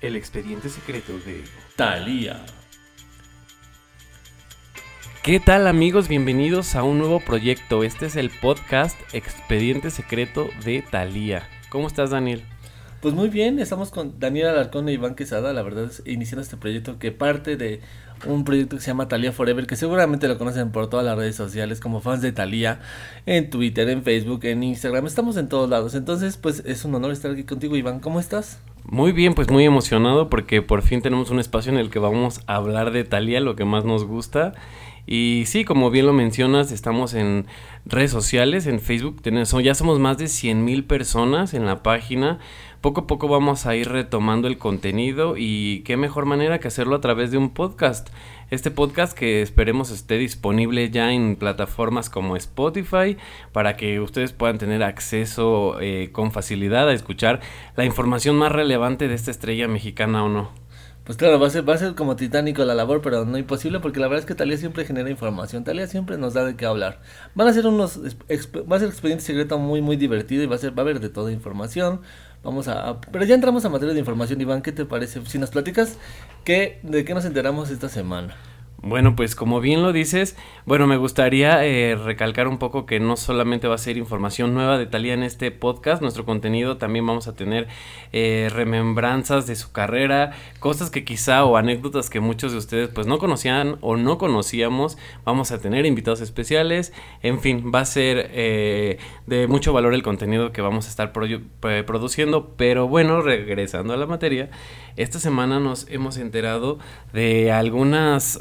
El expediente secreto de Talía. ¿Qué tal amigos? Bienvenidos a un nuevo proyecto. Este es el podcast Expediente Secreto de Talía. ¿Cómo estás, Daniel? Pues muy bien, estamos con Daniel Alarcón e Iván Quesada, la verdad es iniciando este proyecto que parte de un proyecto que se llama Talía Forever, que seguramente lo conocen por todas las redes sociales como fans de Talía, en Twitter, en Facebook, en Instagram, estamos en todos lados. Entonces, pues es un honor estar aquí contigo, Iván. ¿Cómo estás? Muy bien, pues muy emocionado porque por fin tenemos un espacio en el que vamos a hablar de Talía, lo que más nos gusta. Y sí, como bien lo mencionas, estamos en redes sociales, en Facebook, ya somos más de 100 mil personas en la página. Poco a poco vamos a ir retomando el contenido y qué mejor manera que hacerlo a través de un podcast. Este podcast que esperemos esté disponible ya en plataformas como Spotify para que ustedes puedan tener acceso eh, con facilidad a escuchar la información más relevante de esta estrella mexicana o no. Pues claro, va a ser, va a ser como titánico la labor, pero no imposible porque la verdad es que Talía siempre genera información. Talía siempre nos da de qué hablar. Van a ser unos, va a ser expediente secreto muy, muy divertido y va a ser, va a haber de toda información. Vamos a, pero ya entramos a materia de información, Iván, ¿qué te parece? Si nos platicas, ¿qué, ¿de qué nos enteramos esta semana? Bueno, pues como bien lo dices, bueno, me gustaría eh, recalcar un poco que no solamente va a ser información nueva de Talía en este podcast, nuestro contenido también vamos a tener eh, remembranzas de su carrera, cosas que quizá o anécdotas que muchos de ustedes pues no conocían o no conocíamos, vamos a tener invitados especiales, en fin, va a ser eh, de mucho valor el contenido que vamos a estar produciendo, pero bueno, regresando a la materia, esta semana nos hemos enterado de algunas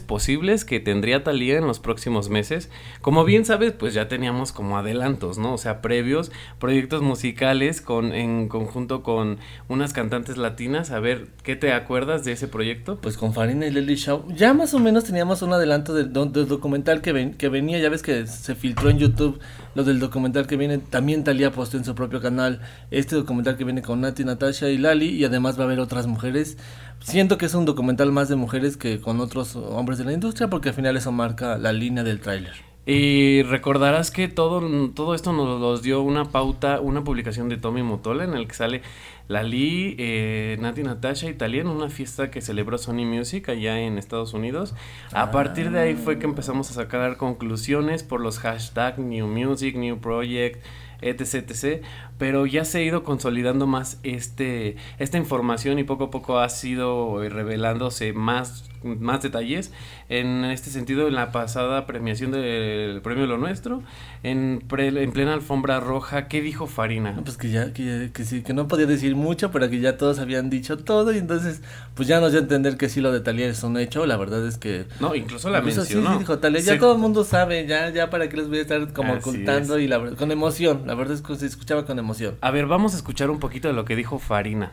posibles que tendría Talía en los próximos meses. Como bien sabes, pues ya teníamos como adelantos, ¿no? O sea, previos proyectos musicales con en conjunto con unas cantantes latinas. A ver, ¿qué te acuerdas de ese proyecto? Pues con Farina y Lely Shaw. Ya más o menos teníamos un adelanto del, documental que, que venía, ya ves que se filtró en YouTube lo del documental que viene. También Talía postó en su propio canal este documental que viene con Nati, Natasha y Lali y además va a haber otras mujeres. Siento que es un documental más de mujeres que con otros hombres de la industria porque al final eso marca la línea del tráiler. Y recordarás que todo, todo esto nos los dio una pauta, una publicación de Tommy Motola en el que sale Lali, eh, Nati Natasha en una fiesta que celebró Sony Music allá en Estados Unidos. A partir de ahí fue que empezamos a sacar conclusiones por los hashtags New Music, New Project, etc, etc. Pero ya se ha ido consolidando más este, esta información y poco a poco ha sido revelándose más más detalles. En este sentido, en la pasada premiación del premio Lo Nuestro, en, en plena alfombra roja, ¿qué dijo Farina? Pues que ya, que, que, sí, que no podía decir mucho, pero que ya todos habían dicho todo, y entonces, pues ya nos dio a entender que sí lo de Talía es un hecho, la verdad es que... No, incluso la mencionó. Sí, dijo Talía, ya todo el mundo sabe, ya, ya para qué les voy a estar como ocultando, y la con emoción, la verdad es que se escuchaba con emoción. A ver, vamos a escuchar un poquito de lo que dijo Farina.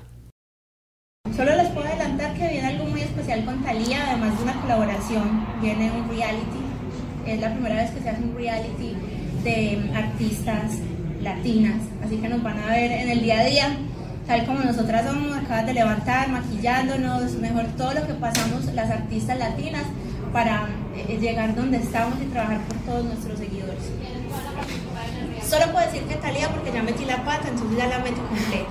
Solo les puedo adelantar que viene algo muy especial con Talía, además de una colaboración, viene un reality. Es la primera vez que se hace un reality de artistas latinas, así que nos van a ver en el día a día, tal como nosotras somos, acabas de levantar, maquillándonos, mejor todo lo que pasamos las artistas latinas para eh, llegar donde estamos y trabajar por todos nuestros seguidores. Solo puedo decir que Talía porque ya metí la pata, entonces ya la meto completa.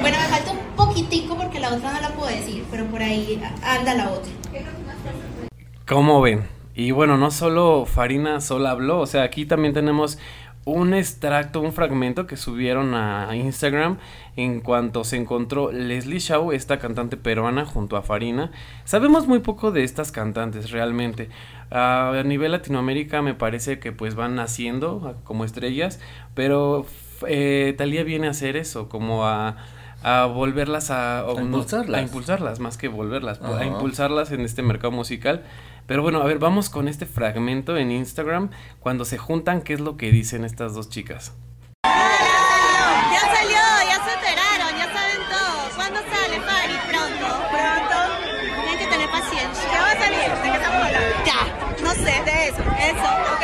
Bueno, me falta un poquitico porque la otra no la puedo decir, pero por ahí anda la otra. ¿Cómo ven? Y bueno, no solo Farina sola habló, o sea, aquí también tenemos un extracto, un fragmento que subieron a Instagram en cuanto se encontró Leslie Shaw, esta cantante peruana, junto a Farina. Sabemos muy poco de estas cantantes realmente. a nivel Latinoamérica me parece que pues van naciendo como estrellas, pero eh, Talía viene a hacer eso, como a a volverlas a, a, impulsarlas. a impulsarlas más que volverlas, a impulsarlas en este mercado musical. Pero bueno, a ver, vamos con este fragmento en Instagram cuando se juntan, ¿qué es lo que dicen estas dos chicas? Ya salió, ya se enteraron, ya saben todo. ¿Cuándo sale, Fari? Pronto. Pronto. Tienen que tener paciencia. ¿Qué va a salir? ¿De qué estamos hablando? Ya, no sé, de eso. Eso, ok.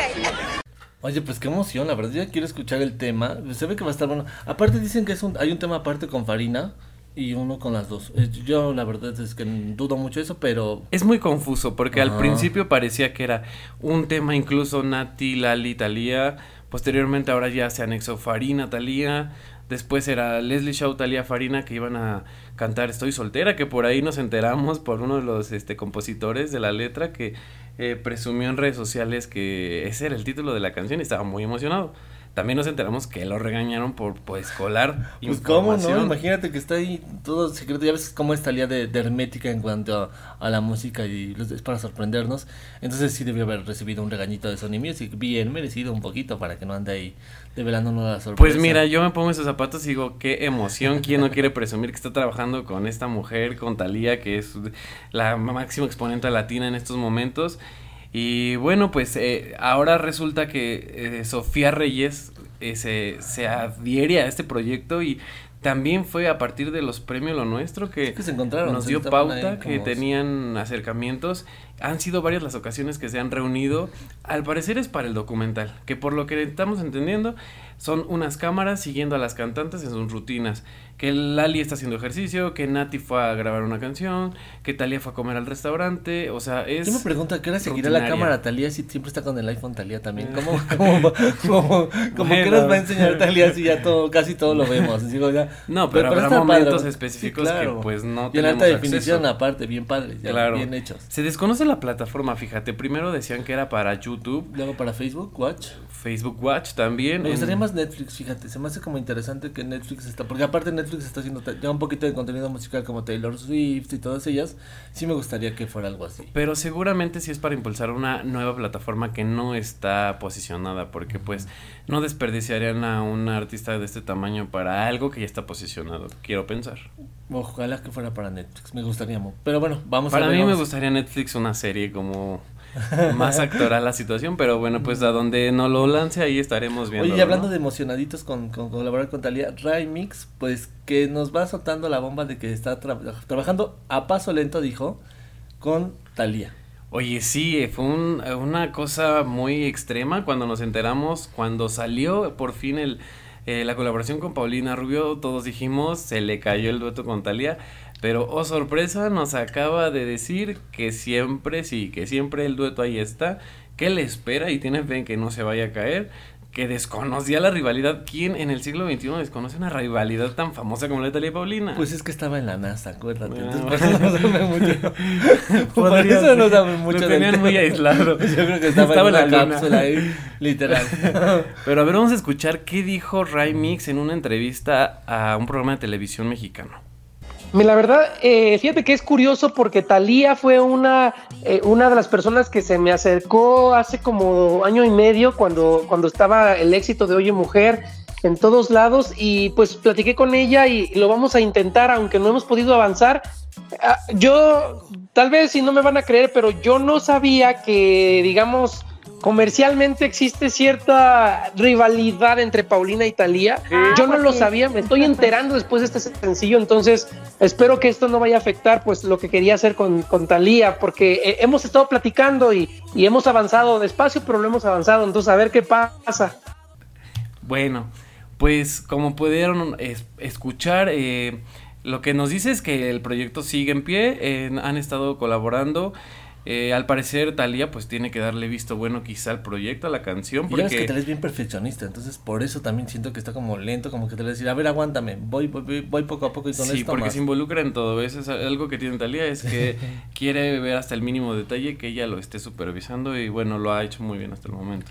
Oye, pues qué emoción, la verdad, yo quiero escuchar el tema. Se ve que va a estar bueno. Aparte dicen que es un, hay un tema aparte con Farina y uno con las dos. Eh, yo la verdad es que dudo mucho eso, pero... Es muy confuso porque al principio parecía que era un tema incluso Nati, Lali, Talía. Posteriormente ahora ya se anexó Farina, Talía. Después era Leslie Shaw, Talia Farina que iban a cantar Estoy soltera, que por ahí nos enteramos por uno de los este, compositores de la letra que eh, presumió en redes sociales que ese era el título de la canción y estaba muy emocionado también nos enteramos que lo regañaron por pues colar pues cómo no imagínate que está ahí todo secreto. Ya ves cómo es Talía de, de, hermética en cuanto a, la música y es para sorprendernos. Entonces sí debió haber recibido un regañito de Sony Music. Bien merecido un poquito para que no ande ahí develándonos la sorpresa. Pues mira yo me pongo esos zapatos y digo qué emoción. Quién no quiere presumir que está trabajando con esta mujer con Talía que es la máxima exponente latina en estos momentos y bueno, pues eh, ahora resulta que eh, Sofía Reyes eh, se, se, adhiere a este proyecto y también fue a partir de los premios Lo Nuestro que, se encontraron, nos dio pauta, que tenían acercamientos. Han sido varias las ocasiones que se han reunido. Al parecer es para el documental, que por lo que estamos entendiendo son unas cámaras siguiendo a las cantantes en sus rutinas que Lali está haciendo ejercicio, que Nati fue a grabar una canción, que Talia fue a comer al restaurante, o sea, es... Yo me pregunto, ¿a qué hora seguirá la cámara Talia si siempre está con el iPhone Talia también? ¿Cómo, cómo, cómo, cómo qué nos va a enseñar Talia si ya todo, casi todo lo vemos? Digo, ya, no, pero, habrá momentos específicos que pues no Y en alta definición aparte, bien padre, ya bien hechos. Se desconoce la plataforma, fíjate, primero decían que era para YouTube. Luego para Facebook Watch. Facebook Watch también. Me gustaría más Netflix, fíjate, se me hace como interesante que Netflix está, porque aparte Netflix Netflix está haciendo ya un poquito de contenido musical como Taylor Swift y todas ellas, sí me gustaría que fuera algo así. Pero seguramente sí es para impulsar una nueva plataforma que no está posicionada, porque pues no desperdiciarían a un artista de este tamaño para algo que ya está posicionado, quiero pensar. Ojalá que fuera para Netflix, me gustaría. Pero bueno, vamos para a ver. Para mí me gustaría Netflix una serie como más actoral la situación, pero bueno, pues a donde no lo lance ahí estaremos viendo. Oye, y hablando de emocionaditos con, con, colaborar con Talía, Mix pues que nos va soltando la bomba de que está trabajando a paso lento, dijo, con Talía. Oye, sí, fue una cosa muy extrema cuando nos enteramos, cuando salió por fin el, eh, la colaboración con Paulina Rubio, todos dijimos, se le cayó el dueto con Talía. Pero, oh sorpresa, nos acaba de decir que siempre, sí, que siempre el dueto ahí está, que le espera y tiene fe en que no se vaya a caer, que desconocía la rivalidad. ¿Quién en el siglo XXI desconoce una rivalidad tan famosa como la de Italia y Paulina? Pues es que estaba en la NASA, acuérdate. Entonces, por eso no sabe mucho. por eso no sabe mucho. Lo tenían muy aislado. Yo creo que estaba, en, la, cápsula ahí, literal. Pero a ver, vamos a escuchar qué dijo Ray Mix en una entrevista a un programa de televisión mexicano. La verdad, eh, fíjate que es curioso porque Talía fue una, eh, una de las personas que se me acercó hace como año y medio cuando, cuando estaba el éxito de Oye Mujer en todos lados y pues platiqué con ella y lo vamos a intentar, aunque no hemos podido avanzar. Ah, yo, tal vez si no me van a creer, pero yo no sabía que, digamos, comercialmente existe cierta rivalidad entre Paulina y Talía. Yo no lo sabía, me estoy enterando después de este sencillo, entonces espero que esto no vaya a afectar pues lo que quería hacer con, con Talía, porque eh, hemos estado platicando y, hemos avanzado despacio, pero lo hemos avanzado, entonces a ver qué pasa. Bueno, pues como pudieron escuchar, eh, lo que nos dice es que el proyecto sigue en pie, eh, han estado colaborando. Eh, al parecer Talía pues tiene que darle visto bueno quizá al proyecto, a la canción. Porque... es que Talía es bien perfeccionista, entonces por eso también siento que está como lento, como que te le decir, a ver, aguántame, voy, voy, voy poco a poco y con sí, porque se involucra en todo, eso es algo que tiene Talía, es que quiere ver hasta el mínimo detalle que ella lo esté supervisando y bueno, lo ha hecho muy bien hasta el momento.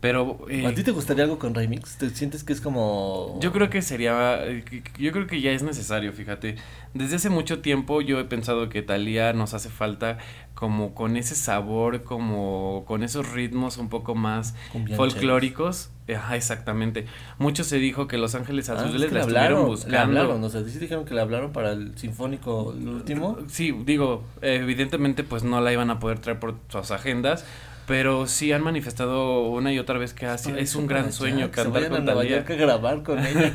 Pero... Eh, ¿A ti te gustaría algo con Remix? ¿Te sientes que es como...? Yo creo que sería... Yo creo que ya es necesario, fíjate. Desde hace mucho tiempo yo he pensado que Talía nos hace falta como con ese sabor, como con esos ritmos un poco más folclóricos. Ajá, exactamente. Mucho se dijo que Los Ángeles ah, Azules la estuvieron buscando. Le hablaron, o sea, ¿sí dijeron que le hablaron para el sinfónico el último? Sí, digo, evidentemente pues no la iban a poder traer por sus agendas, pero sí han manifestado una y otra vez que es un gran sueño cantar con Talía. que grabar con ella,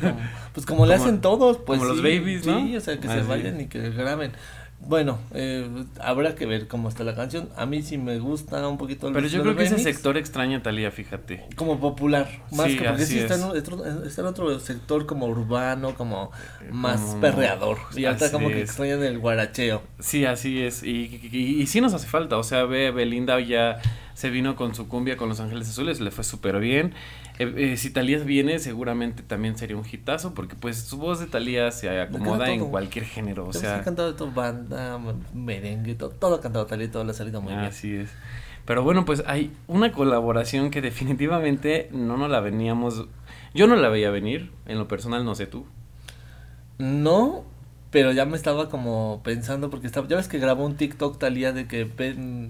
pues como, le hacen todos, pues como los babies, ¿no? Sí, o sea, que se vayan y que graben. Bueno, eh, habrá que ver cómo está la canción. A mí sí me gusta un poquito. Pero yo creo que ese sector extraña a Talía, fíjate. Como popular, más que porque sí está en, otro, está en, otro, sector como urbano, como más perreador. Y ahorita como que extrañan el guaracheo. Sí, así es. Y, y, sí nos hace falta. O sea, ve Belinda ya se vino con su cumbia con Los Ángeles Azules, le fue súper bien. Eh, eh, si Talía viene, seguramente también sería un hitazo, porque pues su voz de Talía se acomoda en cualquier género, o sea... Ha cantado de todo, banda, merengue, todo, todo ha cantado Talía todo le ha salido muy bien. Así es. Pero bueno, pues hay una colaboración que definitivamente no nos la veníamos... Yo no la veía venir, en lo personal no sé tú. No, pero ya me estaba como pensando porque estaba, ya ves que grabó un TikTok Talía de que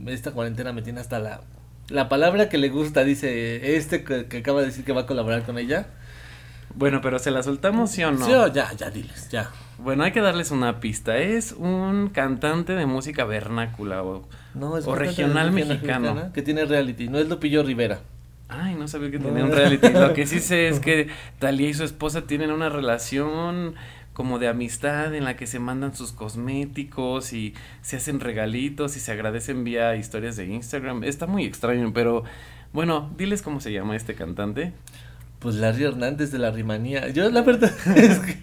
esta cuarentena me tiene hasta la la palabra que le gusta dice este que, acaba de decir que va a colaborar con ella. Bueno, pero se la soltamos sí o no? Sí o ya, ya diles, ya. Bueno, hay que darles una pista. Es un cantante de música vernácula o, o regional mexicano. Que tiene reality, no es Lupillo Rivera. Ay, no sabía que tenía un reality. Lo que sí sé es que Talía y su esposa tienen una relación como de amistad en la que se mandan sus cosméticos y se hacen regalitos y se agradecen vía historias de Instagram. Está muy extraño, pero bueno, diles cómo se llama este cantante. Pues Larry Hernández de la Rimanía. Yo la verdad es que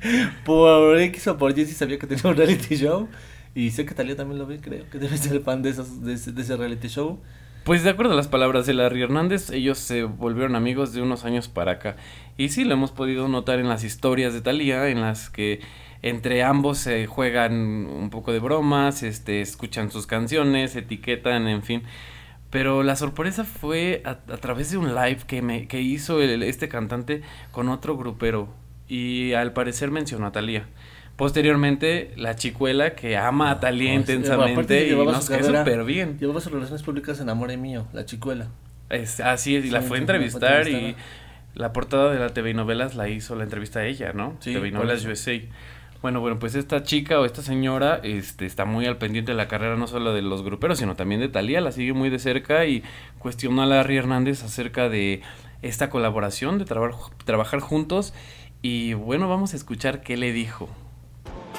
por X o por Y sí sabía que tenía un reality show. Y sé que Talía también lo ve, creo que debe ser fan de, esos, de, ese, de ese reality show. Pues de acuerdo a las palabras de Larry Hernández, ellos se volvieron amigos de unos años para acá. Y sí, lo hemos podido notar en las historias de Talía, en las que entre ambos se juegan un poco de bromas, este, escuchan sus canciones, etiquetan, en fin. Pero la sorpresa fue a, través de un live que, me, que hizo este cantante con otro grupero. Y al parecer mencionó a Talía. Posteriormente, la chicuela que ama a Talía intensamente y nos quedó súper bien. Llevaba sus relaciones públicas en Amor Mío, la chicuela. Es, así es, y la fue a entrevistar y la portada de la TV novelas la hizo la entrevista a ella, ¿no? Sí, TV novelas USA. Bueno, bueno, pues esta chica o esta señora este, está muy al pendiente de la carrera no solo de los gruperos, sino también de Talía, la sigue muy de cerca y cuestiona a Larry Hernández acerca de esta colaboración, de trabajar juntos. Y bueno, vamos a escuchar qué le dijo.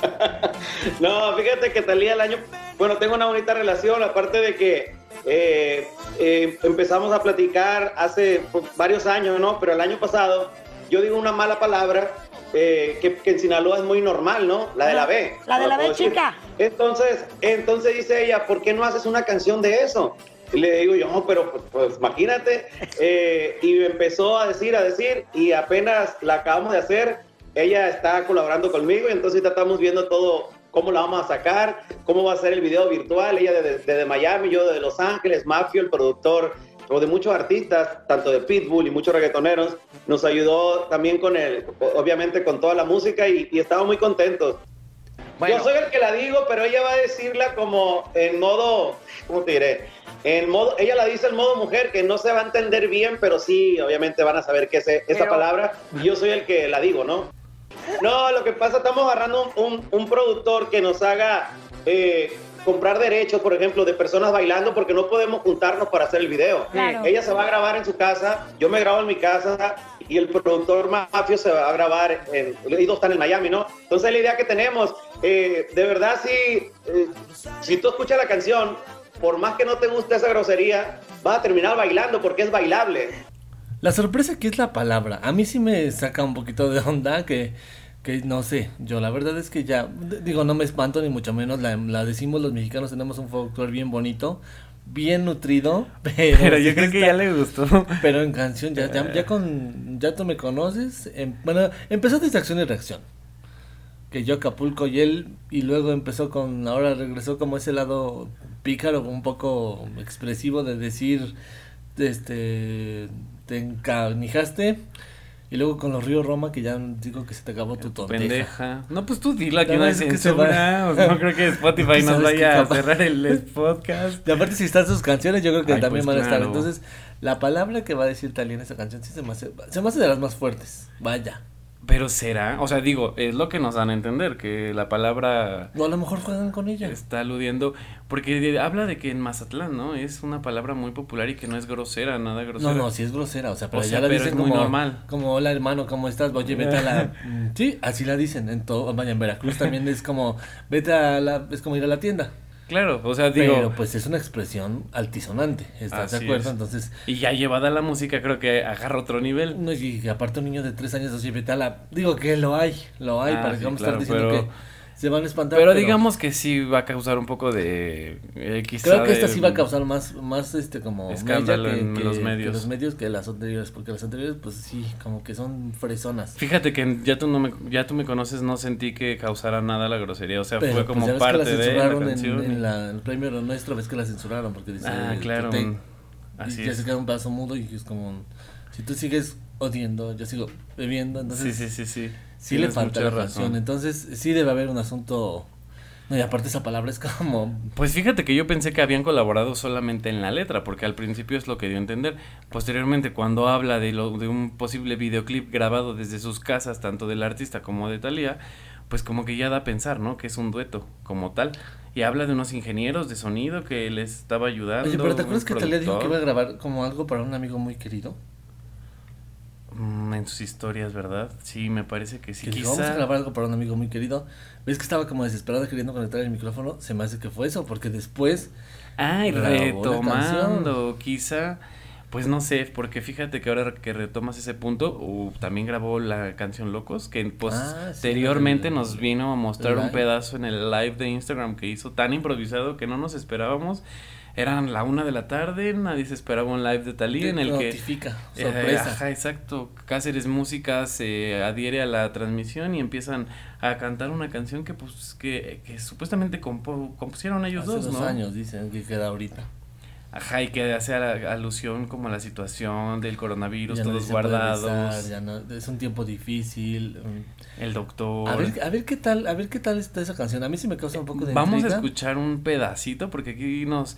no, fíjate que Talía el año, bueno, tengo una bonita relación, aparte de que eh, eh, empezamos a platicar hace varios años, ¿no? Pero el año pasado yo digo una mala palabra eh, que, en Sinaloa es muy normal, ¿no? La de la B. La de la B, chica. Entonces, entonces dice ella, ¿por qué no haces una canción de eso? Y le digo yo, no, pero pues, pues imagínate. y empezó a decir, a decir, y apenas la acabamos de hacer ella está colaborando conmigo y entonces estamos viendo todo, cómo la vamos a sacar, cómo va a ser el video virtual, ella desde, Miami, yo de Los Ángeles, Mafio, el productor, o de muchos artistas, tanto de Pitbull y muchos reggaetoneros, nos ayudó también con el, obviamente con toda la música y, y estamos muy contentos. Yo soy el que la digo, pero ella va a decirla como en modo, ¿cómo te diré? En modo, ella la dice en modo mujer, que no se va a entender bien, pero sí, obviamente van a saber qué es esa palabra. Yo soy el que la digo, ¿no? No, lo que pasa, estamos agarrando un, productor que nos haga eh, comprar derechos, por ejemplo, de personas bailando porque no podemos juntarnos para hacer el video. Ella se va a grabar en su casa, yo me grabo en mi casa y el productor mafio se va a grabar en... Y dos están en Miami, ¿no? Entonces la idea que tenemos, eh, de verdad, si, eh, si tú escuchas la canción, por más que no te guste esa grosería, vas a terminar bailando porque es bailable. La sorpresa que es la palabra. A mí sí me saca un poquito de onda que, que no sé. Yo la verdad es que ya, digo, no me espanto ni mucho menos. La, decimos los mexicanos, tenemos un folclore bien bonito bien nutrido, pero, yo creo que ya le gustó. Pero en canción, ya, ya, con, ya tú me conoces, em, bueno, empezó desde acción y reacción. Que yo Acapulco y él, y luego empezó con, ahora regresó como ese lado pícaro, un poco expresivo de decir, este, te encanijaste. Y luego con los ríos Roma, que ya digo que se te acabó tu tonteja. Pendeja. No, pues tú dila que no es que se va. no creo que Spotify nos vaya a cerrar el podcast. Y aparte, si están sus canciones, yo creo que también pues van a estar. Entonces, la palabra que va a decir Talía en esa canción sí se me hace, se me hace de las más fuertes. Vaya. Pero será, o sea, digo, es lo que nos dan a entender, que la palabra... O a lo mejor juegan con ella. Está aludiendo, porque habla de que en Mazatlán, ¿no? Es una palabra muy popular y que no es grosera, nada grosera. No, no, sí es grosera, o sea, pero ya la dicen es muy como, normal. Como, hola hermano, ¿cómo estás? Oye, vete a la... sí, así la dicen en todo, vaya, en Veracruz también es como, vete a la, es como ir a la tienda. Claro, o sea, digo. Pero pues es una expresión altisonante, ¿estás de acuerdo? Entonces. Y ya llevada la música, creo que agarra otro nivel. No, y aparte un niño de tres años, así, vete a la. Digo que lo hay, lo hay, ah, para que vamos a estar diciendo que. Se van a espantar. Pero, digamos que sí va a causar un poco de. eh, quizá Creo que esta sí va a causar más, más este, como. Escándalo mella en los medios. Que los medios que las anteriores, porque las anteriores, pues sí, como que son fresonas. Fíjate que ya tú no me ya tú me conoces, no sentí que causara nada la grosería, o sea, Pero, fue pues, como ya ves que parte la de la censuraron en- canción. En, la, el premio nuestro, ves que la censuraron porque dice. ah, claro. que te- Así y ya es. se queda un paso mudo y es como. Si tú sigues odiando, yo sigo bebiendo, Sí, entonces. sí, sí, sí. sí le falta la canción. Entonces, sí debe haber un asunto. No, y aparte esa palabra es como. Pues fíjate que yo pensé que habían colaborado solamente en la letra, porque al principio es lo que dio a entender. Posteriormente, cuando habla de, lo, de un posible videoclip grabado desde sus casas, tanto del artista como de Thalía, pues como que ya da a pensar, ¿no? Que es un dueto como tal. Y habla de unos ingenieros de sonido que les estaba ayudando. Oye, pero ¿te acuerdas que Talía dijo que iba a grabar como algo para un amigo muy querido? Mm, en sus historias, ¿verdad? Sí, me parece que sí. Que dijo, vamos a Quizá. grabar algo para un amigo muy querido. ¿Ves que estaba como desesperado queriendo conectar el micrófono? Se me hace que fue eso, porque después. Ay, retomando, quizá. Pues no sé, porque fíjate que ahora que retomas ese punto, uh, también grabó la canción Locos, que Ah, posteriormente nos vino a mostrar un pedazo en el live de Instagram que hizo tan improvisado que no nos esperábamos. Eran la una de la tarde, nadie se esperaba un live de Talía en el que... notifica, Eh, sorpresa. ajá, exacto. Cáceres Música se adhiere a la transmisión y empiezan a cantar una canción que pues que, que supuestamente compo- compusieron ellos Hace dos, dos ¿no? años dicen que queda ahorita. Ajá, y que hace alusión como a la situación del coronavirus, Ya todos puede guardados, ya no- es un tiempo difícil. mm. el doctor. A ver, a ver qué tal, a ver qué tal está esa canción. A mí sí me causa un poco de Vamos a escuchar un pedacito porque aquí nos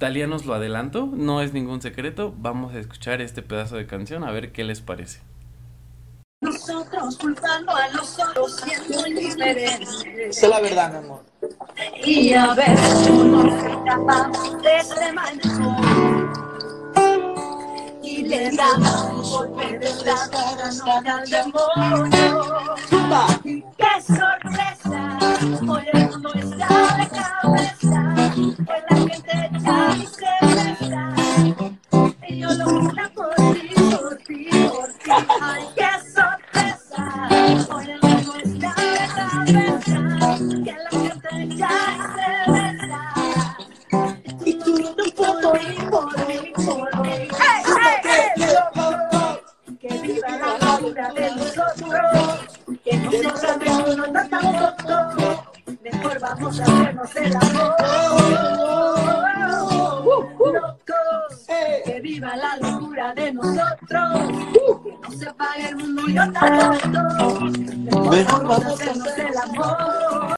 Talía nos lo adelanto, no es ningún secreto. Vamos a escuchar este pedazo de canción a ver qué les parece. Nosotros culpando a los otros siendo indiferentes. Esa es la verdad, mi amor. Y a ver cómo nos escapamos de este malecón. Y le damos un golpe de estado no al demonio. Y ¡Qué sorpresa! Hoy el mundo está de cabeza. Hoy la gente ya se besa. Y yo lo juro por ti, por ti, por ti. ¡Ay, qué vamos a hacernos el amor. Locos. Que viva la locura de nosotros. Que no se apague el mundo y tampoco. Mejor vamos a hacernos el amor.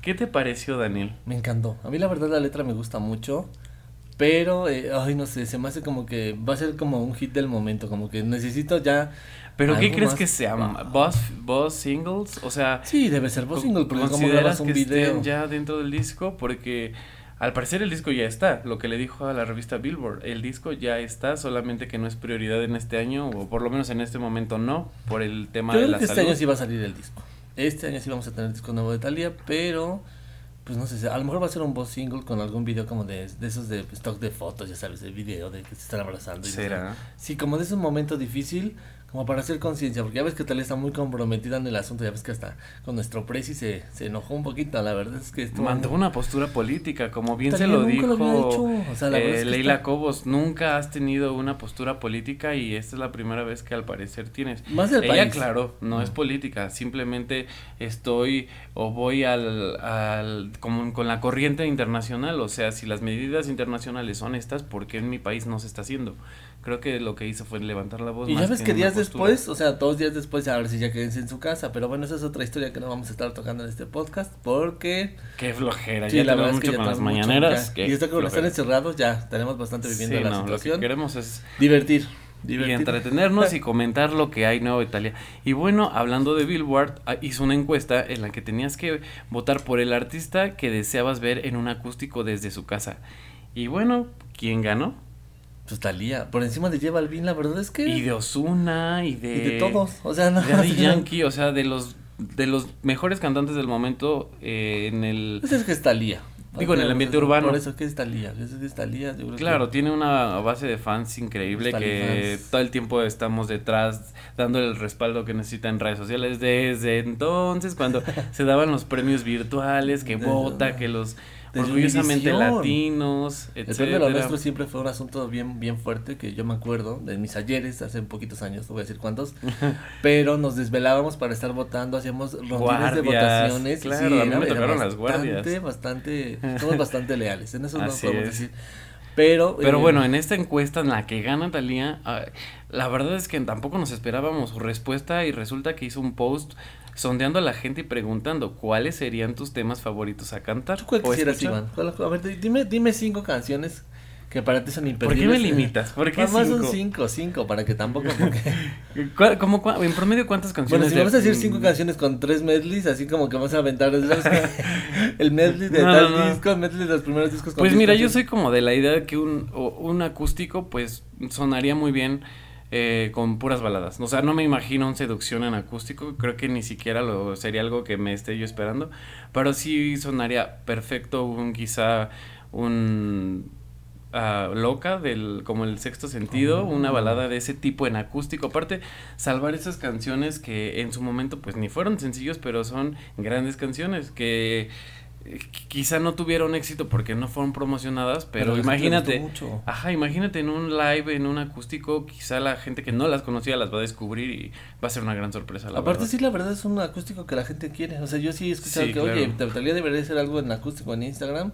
¿Qué te pareció, Daniel? Me encantó. A mí la verdad la letra me gusta mucho. Pero, eh, ay, no sé, se me hace como que va a ser como un hit del momento. Como que necesito ya. ¿Pero qué crees más- que sea? ¿Boss, boss singles? O sea, Sí, debe ser voz single, porque como ¿consideras grabas un que video. estén ya dentro del disco? Porque al parecer el disco ya está, lo que le dijo a la revista Billboard, el disco ya está, solamente que no es prioridad en este año, o por lo menos en este momento no, por el tema Yo de creo la que este salud. año sí va a salir el disco. Este año sí vamos a tener disco nuevo de Thalía, pero pues no sé, a lo mejor va a ser un voz single con algún video como de, de esos de stock de fotos, ya sabes, de video de que se están abrazando. y no sé. ¿Será? Sí, como de ese momento difícil, como para hacer conciencia, porque ya ves que Thalía está muy comprometida en el asunto, ya ves que hasta con nuestro presi se, se enojó un poquito, la verdad es que estuvo... Mantuvo una postura política, como bien se lo dijo lo o sea, la eh, es que Leila está- Cobos, nunca has tenido una postura política y esta es la primera vez que al parecer tienes. Más del Ella, país. claro, no es Mm. política, simplemente estoy o voy al, al como con la corriente internacional, o sea, si las medidas internacionales son estas, ¿por qué en mi país no se está haciendo? Creo que lo que hizo fue levantar la voz. Y ya ves que una días después, o sea, dos días después, ahora sí ya quédense en su casa. Pero bueno, esa es otra historia que no vamos a estar tocando en este podcast. Porque. Qué flojera, Sí, ya la tenemos verdad es que mucho ya con las tenemos mucho, mañaneras. Y esto como están encerrados, ya estaremos bastante viviendo Sí, la no, lo que situación. queremos es Divertir. y Divertir. entretenernos y comentar lo que hay nuevo de Italia. Y bueno, hablando de Billboard, ah, hizo una encuesta en la que tenías que votar por el artista que deseabas ver en un acústico desde su casa. Y bueno, ¿quién ganó? Pues Talía. Por encima de J Balvin, la verdad es que. Y de Osuna y de... y de todos. O sea, no. de Daddy Yankee, o sea, de los de los mejores cantantes del momento eh, en el Pues es que es Talía. Digo, en el ambiente urbano. Por eso, ¿qué es Talía? ¿Qué es, qué es Thalía? Yo creo Claro, que- tiene una base de fans increíble Los que todo el tiempo estamos detrás dándole el respaldo que necesita en redes sociales desde entonces cuando se daban los premios virtuales, que vota, que los orgullosamente latinos, El premio de lo nuestro siempre fue un asunto bien, bien fuerte que yo me acuerdo de mis ayeres hace poquitos años, no voy a decir cuántos, pero nos desvelábamos para estar votando, hacíamos rondines de votaciones. claro, sí, a mí me era tocaron las bastante, guardias. Bastante, somos bastante leales, en eso no podemos es. decir. Pero, Pero eh, bueno, en esta encuesta en la que gana Talía, la verdad es que tampoco nos esperábamos su respuesta y resulta que hizo un post sondeando a la gente y preguntando cuáles serían tus temas favoritos a cantar. ¿tú cuál o quisieras. Iván? ¿Cuál- A ver, dime, dime cinco canciones que para ti son ¿Por imperdibles. qué me limitas? ¿Por qué Más más son cinco? cinco, cinco, para que tampoco... Porque... ¿Cuál- cómo cua- en promedio cuántas Bueno, canciones? si de- vamos a decir cinco mm, canciones con tres medleys, así como que vamos a aventar el medley de No, tal no, disco, el medley de los primeros discos. con Pues mira, yo canciones. soy como de la idea de que un, o- un acústico pues sonaría muy bien eh, con puras baladas. O sea, no me imagino un seducción en acústico, creo que ni siquiera lo sería algo que me esté yo esperando, pero sí sonaría perfecto un quizá un ah, loca del como el sexto sentido, una balada de ese tipo en acústico. Aparte, salvar esas canciones que en su momento pues ni fueron sencillos, pero son grandes canciones que quizá no tuvieron éxito porque no fueron promocionadas, pero, imagínate, mucho. ajá, imagínate en un live, en un acústico, quizá la gente que no las conocía las va a descubrir y va a ser una gran sorpresa. La Aparte, verdad. sí, la verdad es un acústico que la gente quiere. O sea, yo sí he escuchado Sí, que, claro. oye, Talía debería ser algo en acústico en Instagram.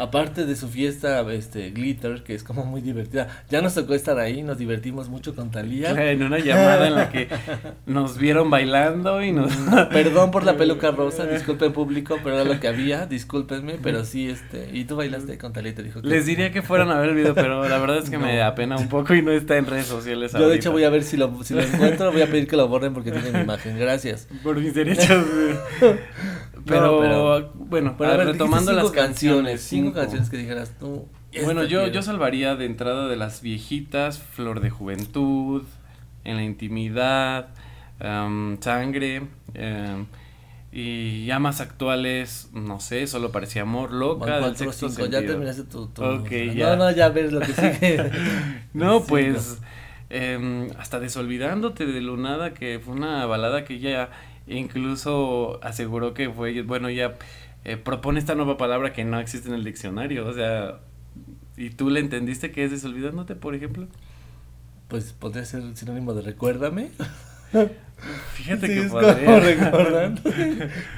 Aparte de su fiesta, este, Glitter, que es como muy divertida. Ya nos tocó estar ahí, nos divertimos mucho con Talía. En una llamada en la que nos vieron bailando y nos... Perdón por la peluca rosa, disculpen público, pero era lo que había, discúlpenme, pero sí, este, y tú bailaste con Talía y te dijo que... Les diría que fueran a ver el video, pero la verdad es que me No. apena un poco y no está en redes sociales. Yo de hecho voy a ver si lo, si lo encuentro, voy a pedir que lo borren porque tiene mi imagen, gracias. Por mis derechos. pero, pero- bueno, Pero a ver, retomando las canciones. cinco cinco. canciones que dijeras tú. Bueno, esta yo, quiero. yo salvaría de entrada de las viejitas, Flor de Juventud, En la Intimidad, am, Sangre, em, y ya más actuales, no sé, solo parecía Amor, Loca, del cuatro o sexto cinco, ya sentido. terminaste tu, no, ya. no, ya ves lo que sigue. No, pues em, hasta Desolvidándote de Lunada, que fue una balada que ella incluso aseguró que fue, bueno, ya eh, propone esta nueva palabra que no existe en el diccionario, o sea, ¿y tú le entendiste que es Desolvidándote, por ejemplo? Pues podría ser sinónimo de recuérdame. Fíjate Sí, que es podría. como recuerdan.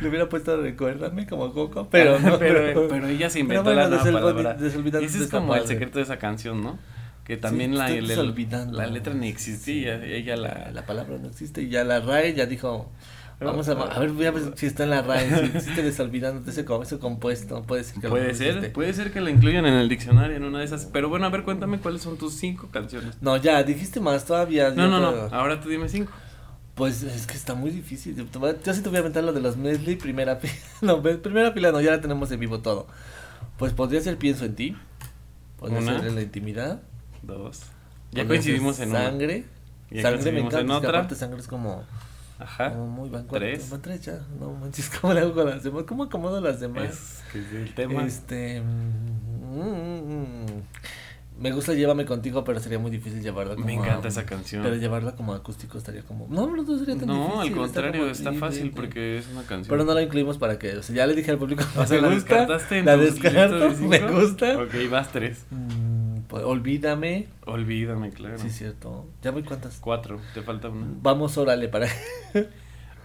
Le hubiera puesto recuérdame como Coco, pero no. pero, pero ella se inventó bueno, la nueva palabra. Ese es como el padre. secreto de esa canción, ¿no? Que también la, estoy el- el- la letra ni existía, ella la... La palabra no existe y ya la RAE ya dijo. Vamos a, a ver, voy a ver si está en la RAE, si existe desolvidándote ese, co- ese compuesto, puede ser que lo Puede ser, existe. puede ser que la incluyan en el diccionario en una de esas. Pero bueno, a ver, cuéntame cuáles son tus cinco canciones. No, ya, dijiste más todavía. No, no, te- no. Ahora tú dime cinco. Pues es que está muy difícil. Te Yo sí te voy a aventar lo de los medley, primera fila. No, primera fila no, ya la tenemos en vivo todo. Pues podría ser Pienso en ti. Podría Una. ser En la intimidad. Dos. Ya coincidimos en una. Sangre. Ya sangre me encanta. en otra. aparte sangre es como, Ajá. muy van cuatro, Tres. van tres ya. No manches, ¿cómo le hago con las demás? ¿Cómo acomodo las demás? Es que es el tema. Este. mm, mm, mm. Me gusta Llévame contigo, pero sería muy difícil llevarla como. Me a- encanta esa canción. Pero llevarla como acústico estaría como. No, no, no sería tan difícil. No, al está contrario, como- está fácil sí, porque es una canción. Pero no la incluimos para que, o sea, ya le dije al público, O sea, me ¿la gusta, descartaste en la descarto, de me gusta. Ok, vas tres. Mm, olvídame, Olvídame, claro. sí, cierto. Ya voy cuántas. Cuatro, te falta una. Vamos, órale, para.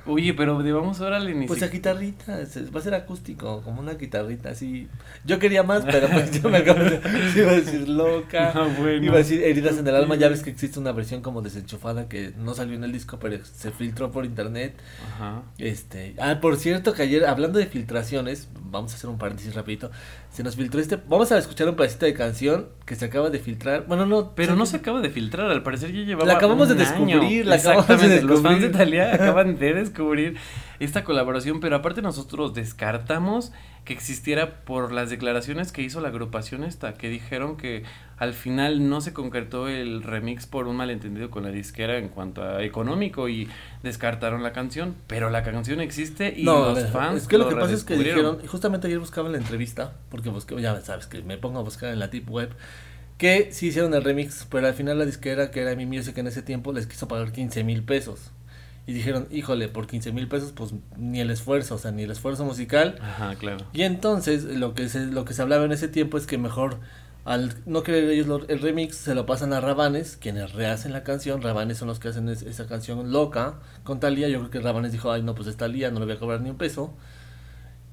Oye, pero vamos órale ni Pues si- a guitarrita, va a ser acústico, como una guitarrita así. Yo quería más, pero pues yo me acabo de. Iba a decir loca. No, bueno. Iba a decir heridas en el alma. Ya ves que existe una versión como desenchufada que no salió en el disco, pero se filtró por internet. Ajá. Este, ah, por cierto que ayer, hablando de filtraciones, vamos a hacer un paréntesis rapidito, se nos filtró este, vamos a escuchar un pedacito de canción que se acaba de filtrar, bueno, no, Pero no se acaba de filtrar, al parecer ya llevaba La acabamos de un año. descubrir, la acabamos de Exactamente, Los fans de descubrir. Italia acaban de descubrir descubrir esta colaboración, pero aparte nosotros descartamos que existiera por las declaraciones que hizo la agrupación esta, que dijeron que al final no se concretó el remix por un malentendido con la disquera en cuanto a económico y descartaron la canción, pero la canción existe y No, los fans es que lo que pasa es que dijeron, justamente ayer buscaba la entrevista, porque busqué, ya sabes que me pongo a buscar en la Deep Web, que sí hicieron el remix, pero al final la disquera, que era mi music en ese tiempo, les quiso pagar 15 mil pesos. Y dijeron, híjole, por 15 mil pesos, pues ni el esfuerzo, o sea, ni el esfuerzo musical. Ajá, claro. Y entonces lo que se, lo que se hablaba en ese tiempo es que mejor al no querer ellos lo- el remix se lo pasan a Rabanes, quienes rehacen la canción. Rabanes son los que hacen es- esa canción loca con Talía. Yo creo que Rabanes dijo, ay no, pues es Talía, no le voy a cobrar ni un peso.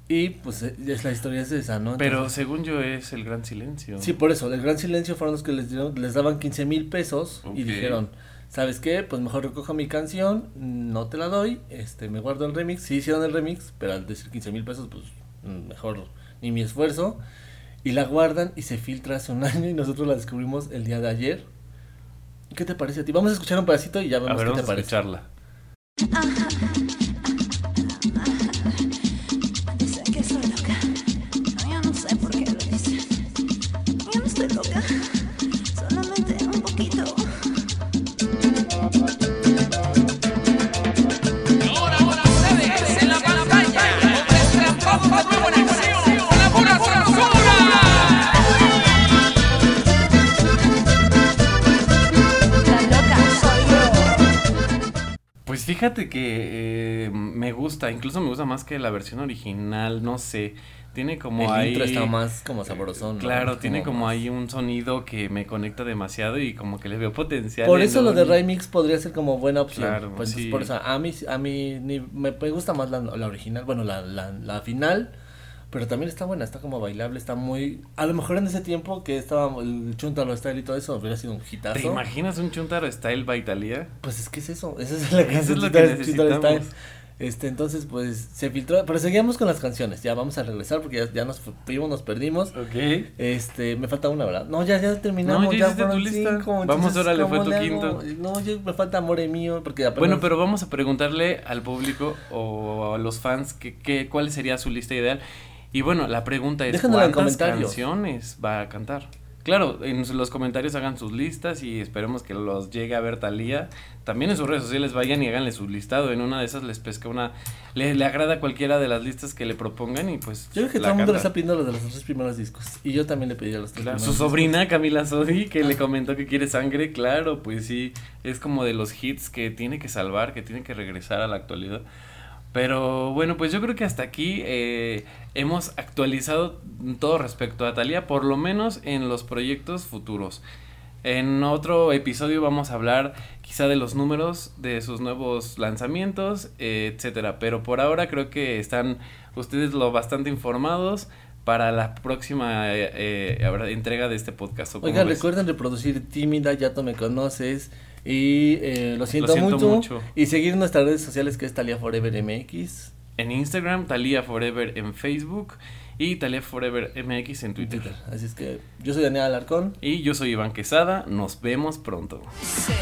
Y pues eh, es la historia es esa, ¿no? Pero según yo es el gran silencio. Sí, por eso, el gran silencio fueron los que les, dieron, les daban 15 mil pesos y dijeron, ¿sabes qué? Pues mejor recojo mi canción, no te la doy, este, me guardo el remix. Sí hicieron el remix, pero al decir 15 mil pesos, pues mm, mejor ni mi esfuerzo. Y la guardan y se filtra hace un año y nosotros la descubrimos el día de ayer. ¿Qué te parece a ti? Vamos a escuchar un pedacito y ya a vemos ver, qué te vamos a parece. escucharla. Fíjate que eh, me gusta, incluso me gusta más que la versión original, no sé. Tiene como el ahí. intro está más como sabrosón. ¿no? Claro, tiene como más- ahí un sonido que me conecta demasiado y como que le veo potencial. Por eso lo de remix podría ser como buena opción. Claro, Pues, sí. por eso, a mí, a mí ni- me, me gusta más la, la original, bueno, la, la, la final, pero también está buena, está como bailable, está muy... A lo mejor en ese tiempo que estaba el Chuntaro Style y todo eso, hubiera sido un hitazo. ¿Te imaginas un Chuntaro style Baitalia? Pues es que es eso, eso es la que, Eso es lo que necesitamos. Style. Este, entonces, pues, se filtró, pero seguíamos con las canciones, ya vamos a regresar porque ya, ya nos fuimos, nos perdimos. Ok. Este, me falta una, ¿verdad? No, ya, ya terminamos. No, ya ya hiciste tu lista. cinco, Vamos, órale, fue ¿cómo tu quinto. No, yo, me falta Amore Mío, porque apenas- Bueno, pero vamos a preguntarle al público o a los fans que, que- cuál sería su lista ideal. Y bueno, la pregunta es ¿cuántas canciones va a cantar? Claro, en los comentarios hagan sus listas y esperemos que los llegue a ver Talía. También en sus redes sociales vayan y háganle su listado. En una de esas les pesca una... Le, le agrada cualquiera de las listas que le propongan y pues... Yo creo que todo el mundo le está pidiendo los de los tres primeros discos. Y yo también le pedí a los tres Claro, su sobrina Camila Sodi que Ah. le comentó que quiere sangre, claro, pues sí, es como de los hits que tiene que salvar, que tiene que regresar a la actualidad. Pero bueno, pues yo creo que hasta aquí eh, hemos actualizado todo respecto a Thalía, por lo menos en los proyectos futuros. En otro episodio vamos a hablar quizá de los números de sus nuevos lanzamientos, etcétera. Pero por ahora creo que están ustedes lo bastante informados para la próxima eh, eh, entrega de este podcast. ¿o cómo Oigan, recuerden reproducir Tímida, Ya tú me conoces. Y eh, lo, siento siento mucho, mucho. Y seguir nuestras redes sociales que es Talia Forever MX. En Instagram, Thalia Forever en Facebook y Thalia Forever MX en Twitter. Así es que yo soy Daniel Alarcón. Y yo soy Iván Quesada, nos vemos pronto. Sí.